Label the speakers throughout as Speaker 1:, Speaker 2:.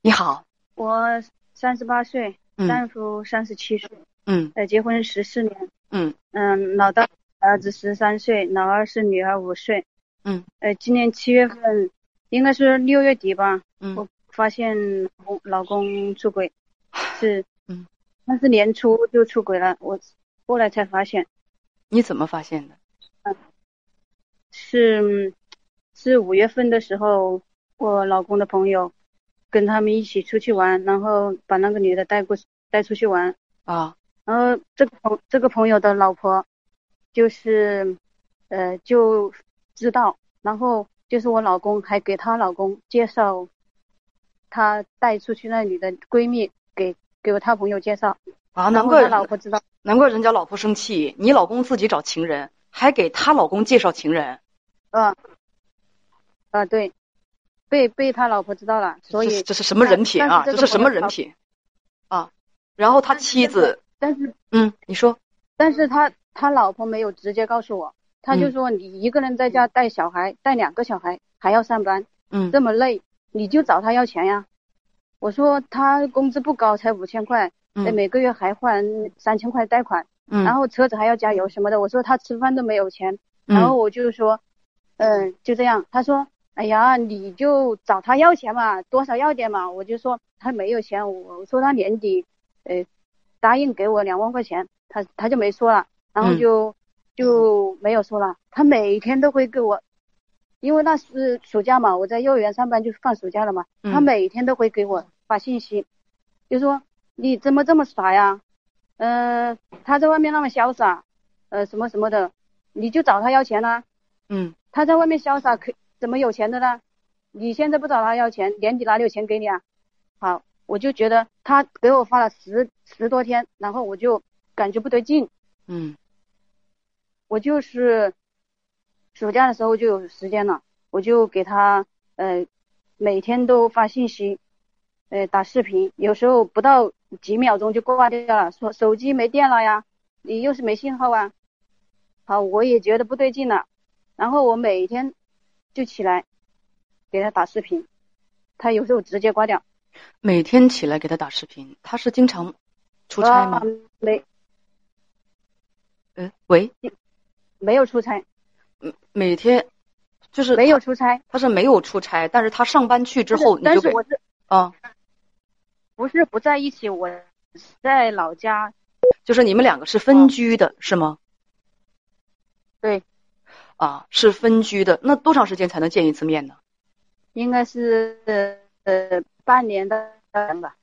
Speaker 1: 你好，
Speaker 2: 我三十八岁，
Speaker 1: 嗯。
Speaker 2: 丈夫三十七岁，
Speaker 1: 嗯。
Speaker 2: 呃，结婚十四年，
Speaker 1: 嗯。
Speaker 2: 嗯，老大儿子十三岁，老二是女儿五岁，
Speaker 1: 嗯，
Speaker 2: 呃，今年七月份，应该是六月底吧，
Speaker 1: 嗯。
Speaker 2: 我发现老公老公出轨，是，
Speaker 1: 嗯，
Speaker 2: 但是年初就出轨了，我后来才发现。
Speaker 1: 你怎么发现的？嗯。
Speaker 2: 是是五月份的时候，我老公的朋友跟他们一起出去玩，然后把那个女的带过带出去玩，
Speaker 1: 啊，
Speaker 2: 然后这个朋这个朋友的老婆，就是，呃，就知道，然后就是我老公还给她老公介绍，他带出去那女的闺蜜给给我他朋友介绍，
Speaker 1: 啊，难怪
Speaker 2: 他老婆知道，
Speaker 1: 难怪人家老婆生气，你老公自己找情人，还给她老公介绍情人，
Speaker 2: 啊，啊对，被被他老婆知道了，所以
Speaker 1: 这是什么人品啊？
Speaker 2: 这
Speaker 1: 是什么人品啊？然后他妻子，
Speaker 2: 但是
Speaker 1: 嗯，你说，
Speaker 2: 但是他他老婆没有直接告诉我，他就
Speaker 1: 嗯
Speaker 2: 说你一个人在家带小孩，带两个小孩还要上班。
Speaker 1: 嗯
Speaker 2: 这么累，你就找他要钱呀。我说他工资不高，才五千块，呃
Speaker 1: 嗯
Speaker 2: 每个月还还三千块贷款，
Speaker 1: 嗯，
Speaker 2: 然后车子还要加油什么的。我说他吃饭都没有钱，
Speaker 1: 嗯
Speaker 2: 然后我就说，嗯、就这样。他说，哎呀，你就找他要钱嘛，多少要点嘛。我就说他没有钱，我我说他年底，呃，答应给我两万块钱，他他就没说了，然后
Speaker 1: 嗯
Speaker 2: 就、就没有说了。他每天都会给我，因为那是暑假嘛，我在幼儿园上班就放暑假了嘛，他
Speaker 1: 嗯
Speaker 2: 每天都会给我发信息，就说你怎么这么傻呀？呃，他在外面那么潇洒，呃，什么什么的，你就找他要钱啦、
Speaker 1: 嗯
Speaker 2: 他在外面潇洒，可怎么有钱的呢？你现在不找他要钱，年底哪里有钱给你啊？好，我就觉得他给我发了十十多天，然后我就感觉不对劲，
Speaker 1: 嗯
Speaker 2: 我就是暑假的时候就有时间了，我就给他呃每天都发信息，呃打视频，有时候不到几秒钟就挂掉了，说手机没电了呀，你又是没信号啊。好，我也觉得不对劲了，然后我每天就起来给他打视频，他有时候直接挂掉。
Speaker 1: 每天起来给他打视频，他是经常出差吗
Speaker 2: 啊？没
Speaker 1: 嗯，喂，
Speaker 2: 没有出差，
Speaker 1: 嗯每天就是
Speaker 2: 没有出差。
Speaker 1: 他是没有出差，但是他上班去之后，你就给
Speaker 2: 但是我是
Speaker 1: 啊，
Speaker 2: 不是不在一起？我在老家。
Speaker 1: 就是你们两个是分居的，是吗？
Speaker 2: 对，
Speaker 1: 啊，是分居的，那多长时间才能见一次面呢？
Speaker 2: 应该是呃半年的吧，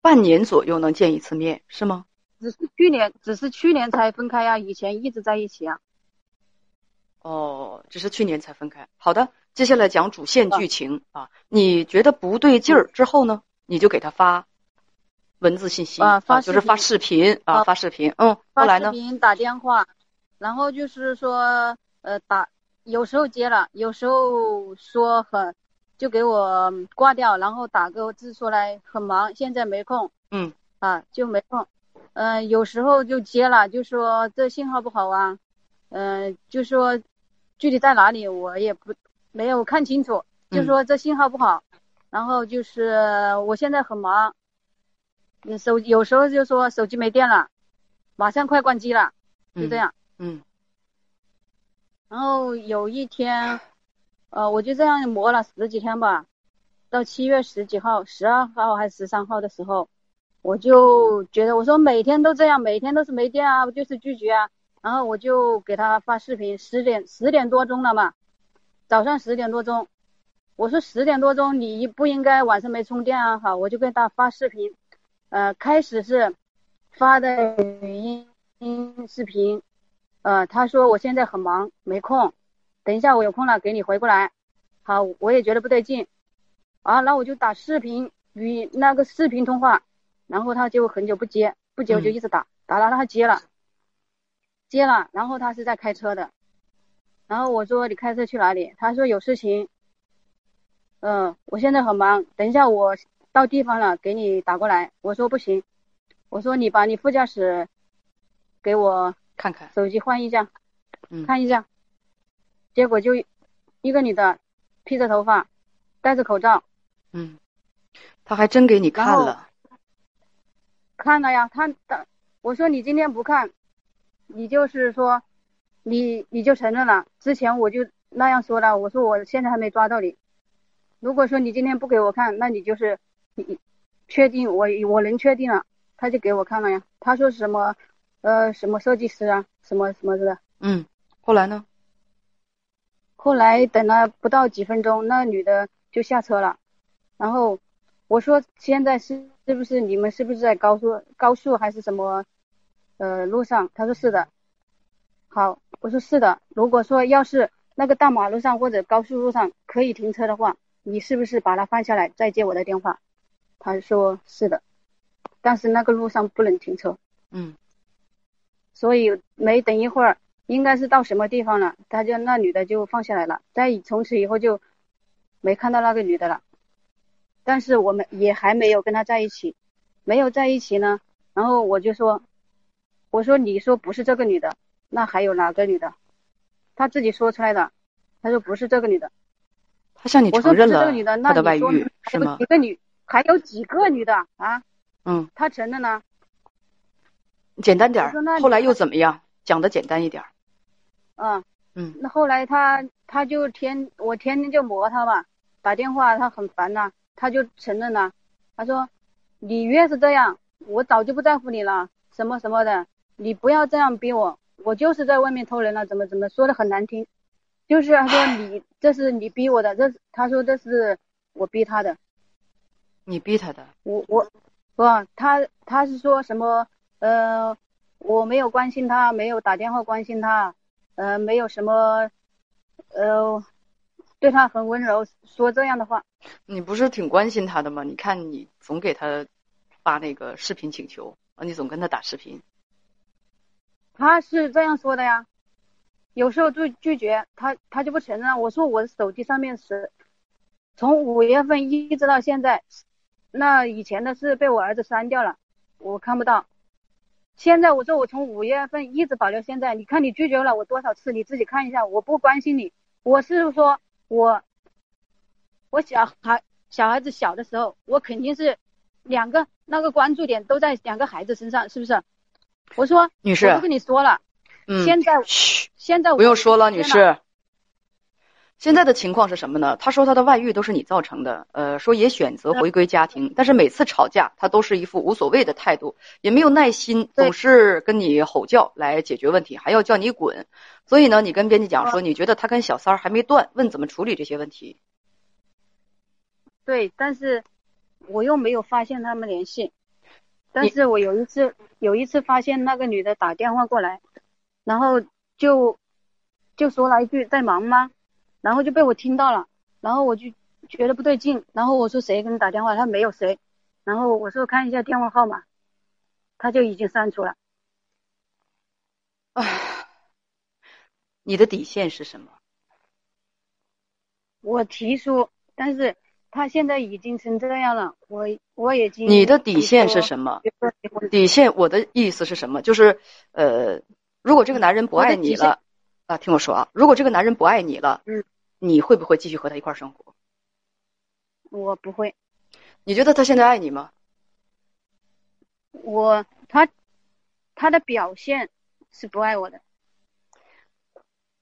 Speaker 1: 半年左右能见一次面，是吗？
Speaker 2: 只是去年只是去年才分开呀、以前一直在一起啊。
Speaker 1: 哦，只是去年才分开。好的，接下来讲主线剧情啊。你觉得不对劲儿之后呢，你就给他发文字信息
Speaker 2: 啊发
Speaker 1: 就是发视频啊，
Speaker 2: 啊
Speaker 1: 发视频。嗯，后
Speaker 2: 发
Speaker 1: 来呢？
Speaker 2: 视频打电话，然后就是说呃打，有时候接了，有时候说很就给我挂掉，然后打个字出来很忙，现在没空
Speaker 1: 嗯
Speaker 2: 啊就没空。嗯、有时候就接了，就说这信号不好啊，嗯、就说具体在哪里我也不没有看清楚，就
Speaker 1: 嗯
Speaker 2: 说这信号不好，然后就是我现在很忙，嗯手有时候就说手机没电了，马上快关机了，就这样。
Speaker 1: 嗯
Speaker 2: 然后有一天，呃，我就这样磨了十几天吧，到七月十几号、十二号还是十三号的时候，我就觉得我说每天都这样，每天都是没电啊，不就是拒绝啊。然后我就给他发视频，十点十点多钟了嘛，早上十点多钟，我说十点多钟你不应该晚上没充电啊，好，我就给他发视频，呃，开始是发的语音音视频，呃，他说我现在很忙，没空，等一下我有空了给你回过来。好，我也觉得不对劲，啊，那我就打视频与那个视频通话，然后他就很久不接，不接我就一直打，打了他接了，接了，然后他是在开车的，然后我说你开车去哪里？他说有事情，嗯、我现在很忙，等一下我到地方了给你打过来。我说不行，我说你把你副驾驶给我
Speaker 1: 看看，
Speaker 2: 手机换一下，
Speaker 1: 嗯
Speaker 2: 看一下。结果就一个女的披着头发，戴着口罩。
Speaker 1: 嗯，他还真给你看了。
Speaker 2: 看了呀，他的我说你今天不看，你就是说，你你就承认了。之前我就那样说了，我说我现在还没抓到你。如果说你今天不给我看，那你就是你确定我我能确定了，他就给我看了呀。他说什么呃什么设计师啊，什么什么的。
Speaker 1: 嗯，后来呢？
Speaker 2: 后来等了不到几分钟，那女的就下车了。然后我说现在是是不是你们是不是在高速高速还是什么呃路上？他说是的。好，我说是的。如果说要是那个大马路上或者高速路上可以停车的话。你是不是把它放下来再接我的电话？他说是的，但是那个路上不能停车。
Speaker 1: 嗯，
Speaker 2: 所以没等一会儿，应该是到什么地方了，他就那女的就放下来了。再从此以后就没看到那个女的了。但是我们也还没有跟他在一起，没有在一起呢。然后我就说，我说你说不是这个女的，那还有哪个女的？他自己说出来的，他说不是这个女的。
Speaker 1: 他向你承认了他的外
Speaker 2: 遇
Speaker 1: 是吗？
Speaker 2: 几个女还有几个女的啊？
Speaker 1: 嗯，
Speaker 2: 他承认了。
Speaker 1: 简单点儿后来又怎么样？讲的简单一点。
Speaker 2: 嗯
Speaker 1: 嗯。
Speaker 2: 那后来他他就天我天天就磨他嘛，打电话他很烦呐，他就承认了。他说你越是这样，我早就不在乎你了，什么什么的，你不要这样逼我，我就是在外面偷人了，怎么怎么说的很难听。就是他说你 这是你逼我的，这他说这是我逼他的，
Speaker 1: 你逼他的，
Speaker 2: 我我不他他是说什么呃我没有关心他，没有打电话关心他，呃没有什么呃对他很温柔，说这样的话。
Speaker 1: 你不是挺关心他的吗？你看你总给他发那个视频请求啊，你总跟他打视频。
Speaker 2: 他是这样说的呀。有时候就拒绝他，他就不承认。我说我的手机上面是，从五月份一直到现在，那以前的是被我儿子删掉了，我看不到。现在我说我从五月份一直保留现在，你看你拒绝了我多少次，你自己看一下。我不关心你，我是说我，我小孩小孩子小的时候，我肯定是两个那个关注点都在两个孩子身上，是不是？我说
Speaker 1: 女士，
Speaker 2: 我都跟你说了。
Speaker 1: 嗯，
Speaker 2: 现在，现在
Speaker 1: 不用说了，女士。现在的情况是什么呢？他说他的外遇都是你造成的，呃，说也选择回归家庭，但是每次吵架他都是一副无所谓的态度，也没有耐心，总是跟你吼叫来解决问题，还要叫你滚。所以呢，你跟编辑讲说，你觉得他跟小三儿还没断，问怎么处理这些问题。
Speaker 2: 对，但是我又没有发现他们联系，但是我有一次有一次发现那个女的打电话过来。然后就就说了一句在忙吗？然后就被我听到了，然后我就觉得不对劲，然后我说谁给你打电话？他没有谁，然后我说看一下电话号码，他就已经删除了。
Speaker 1: 啊，你的底线是什么？
Speaker 2: 我提出，但是他现在已经成这样了，我我已经。
Speaker 1: 你的底线是什么？底线，我的意思是什么？就是呃。如果这个男人不爱你了，啊，听我说啊，如果这个男人不爱你了，
Speaker 2: 嗯，
Speaker 1: 你会不会继续和他一块儿生活？
Speaker 2: 我不会。
Speaker 1: 你觉得他现在爱你吗？
Speaker 2: 我他他的表现是不爱我的。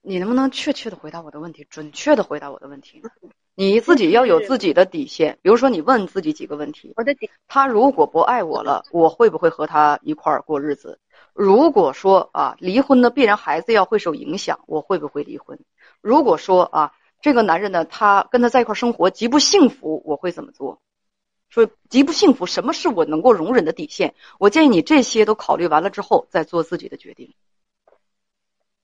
Speaker 1: 你能不能确切的回答我的问题？准确的回答我的问题？你自己要有自己的底线。比如说，你问自己几个问题：
Speaker 2: 我的底，
Speaker 1: 他如果不爱我了，我会不会和他一块儿过日子？如果说啊，离婚呢，必然孩子要会受影响，我会不会离婚？如果说啊，这个男人呢，他跟他在一块生活极不幸福，我会怎么做？说极不幸福，什么是我能够容忍的底线？我建议你这些都考虑完了之后，再做自己的决定。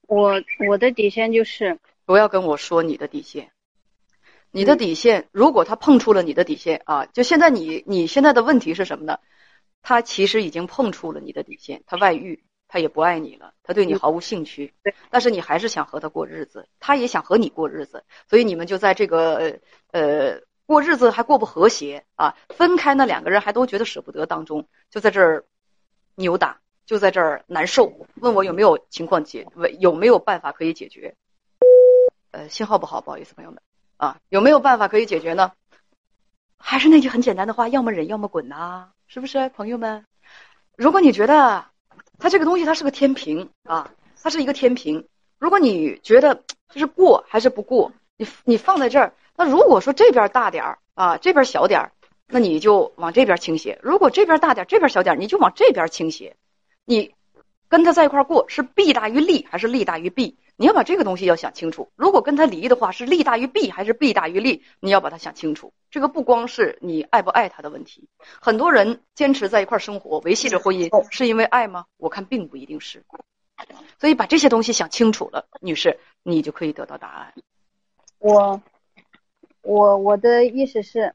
Speaker 2: 我我的底线就是
Speaker 1: 不要跟我说你的底线，你的底线，如果他碰触了你的底线啊，就现在你你现在的问题是什么呢？他其实已经碰触了你的底线，他外遇，他也不爱你了，他对你毫无兴趣。
Speaker 2: 对，
Speaker 1: 但是你还是想和他过日子，他也想和你过日子，所以你们就在这个呃过日子还过不和谐啊，分开那两个人还都觉得舍不得当中，就在这儿扭打，就在这儿难受。问我有没有情况解，有没有办法可以解决？呃，信号不好，不好意思，朋友们。啊，有没有办法可以解决呢？还是那句很简单的话，要么忍，要么滚呐，是不是，朋友们？如果你觉得它这个东西它是个天平啊，它是一个天平，如果你觉得就是过还是不过，你你放在这儿，那如果说这边大点儿啊，这边小点儿，那你就往这边倾斜；如果这边大点儿，这边小点儿，你就往这边倾斜。你跟他在一块儿过，是弊大于利还是利大于弊？你要把这个东西要想清楚。如果跟他离的话，是利大于弊还是弊大于利？你要把它想清楚。这个不光是你爱不爱他的问题，很多人坚持在一块生活，维系着婚姻，是因为爱吗？我看并不一定是。所以把这些东西想清楚了，女士，你就可以得到答案。
Speaker 2: 我我我的意思是，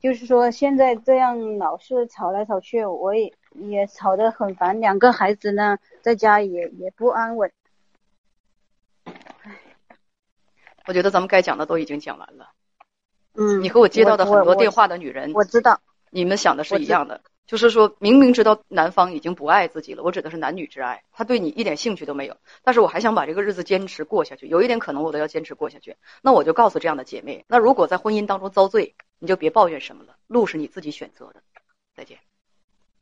Speaker 2: 就是说现在这样老是吵来吵去，我也也吵得很烦。两个孩子呢，在家也也不安稳。
Speaker 1: 我觉得咱们该讲的都已经讲完了。
Speaker 2: 嗯，
Speaker 1: 你和我接到的很多电话的女人，
Speaker 2: 我知道，
Speaker 1: 你们想的是一样的，就是说明明知道男方已经不爱自己了，我指的是男女之爱，他对你一点兴趣都没有，但是我还想把这个日子坚持过下去，有一点可能我都要坚持过下去。那我就告诉这样的姐妹，那如果在婚姻当中遭罪，你就别抱怨什么了，路是你自己选择的。再见。